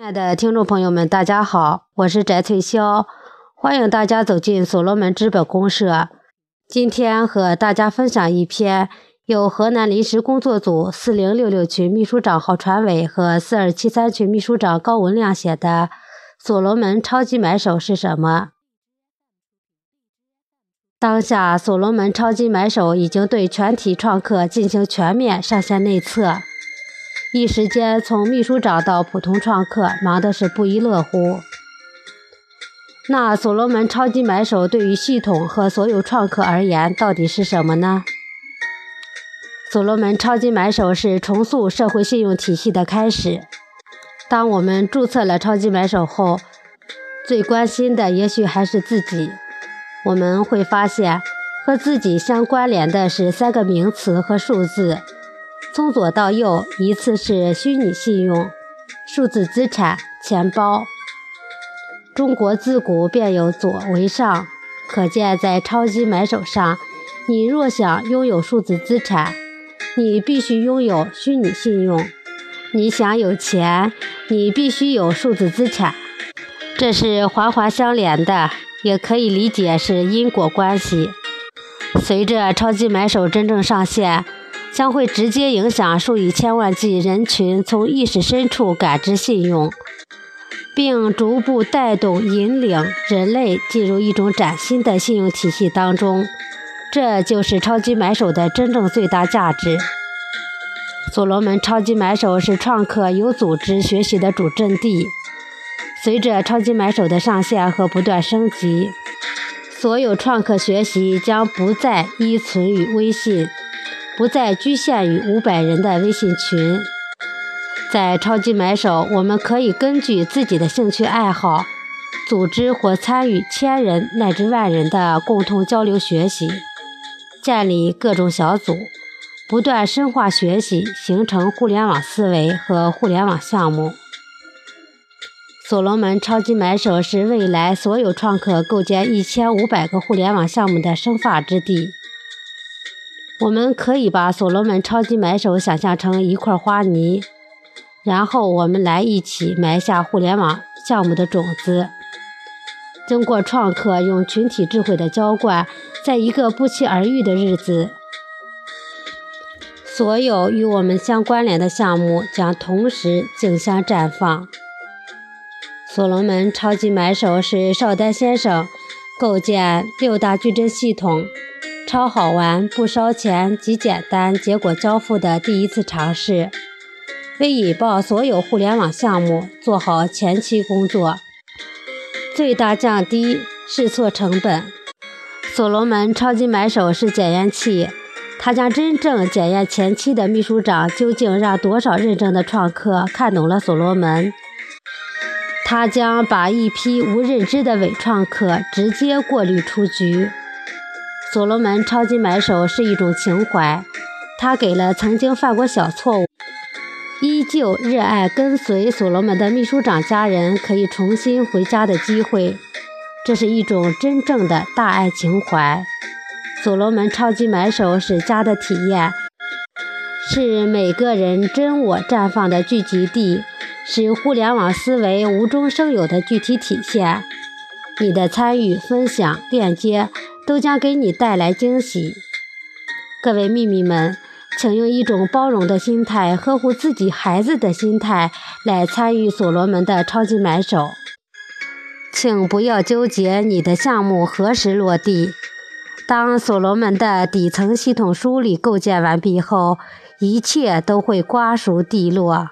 亲爱的听众朋友们，大家好，我是翟翠霄，欢迎大家走进所罗门资本公社。今天和大家分享一篇由河南临时工作组四零六六群秘书长郝传伟和四二七三群秘书长高文亮写的《所罗门超级买手是什么》。当下，所罗门超级买手已经对全体创客进行全面上线内测。一时间，从秘书长到普通创客，忙的是不亦乐乎。那所罗门超级买手对于系统和所有创客而言，到底是什么呢？所罗门超级买手是重塑社会信用体系的开始。当我们注册了超级买手后，最关心的也许还是自己。我们会发现，和自己相关联的是三个名词和数字。从左到右，依次是虚拟信用、数字资产、钱包。中国自古便有左为上，可见在超级买手上，你若想拥有数字资产，你必须拥有虚拟信用；你想有钱，你必须有数字资产。这是环环相连的，也可以理解是因果关系。随着超级买手真正上线。将会直接影响数以千万计人群从意识深处感知信用，并逐步带动引领人类进入一种崭新的信用体系当中。这就是超级买手的真正最大价值。所罗门超级买手是创客有组织学习的主阵地。随着超级买手的上线和不断升级，所有创客学习将不再依存于微信。不再局限于五百人的微信群，在超级买手，我们可以根据自己的兴趣爱好，组织或参与千人乃至万人的共同交流学习，建立各种小组，不断深化学习，形成互联网思维和互联网项目。所罗门超级买手是未来所有创客构建一千五百个互联网项目的生发之地。我们可以把所罗门超级买手想象成一块花泥，然后我们来一起埋下互联网项目的种子。经过创客用群体智慧的浇灌，在一个不期而遇的日子，所有与我们相关联的项目将同时竞相绽放。所罗门超级买手是邵丹先生构建六大矩阵系统。超好玩、不烧钱、极简单、结果交付的第一次尝试，为引爆所有互联网项目做好前期工作，最大降低试错成本。所罗门超级买手是检验器，他将真正检验前期的秘书长究竟让多少认证的创客看懂了所罗门。他将把一批无认知的伪创客直接过滤出局。所罗门超级买手是一种情怀，他给了曾经犯过小错误、依旧热爱跟随所罗门的秘书长家人可以重新回家的机会。这是一种真正的大爱情怀。所罗门超级买手是家的体验，是每个人真我绽放的聚集地，是互联网思维无中生有的具体体现。你的参与、分享、链接。都将给你带来惊喜。各位秘密们，请用一种包容的心态，呵护自己孩子的心态来参与所罗门的超级买手。请不要纠结你的项目何时落地。当所罗门的底层系统梳理构建完毕后，一切都会瓜熟蒂落。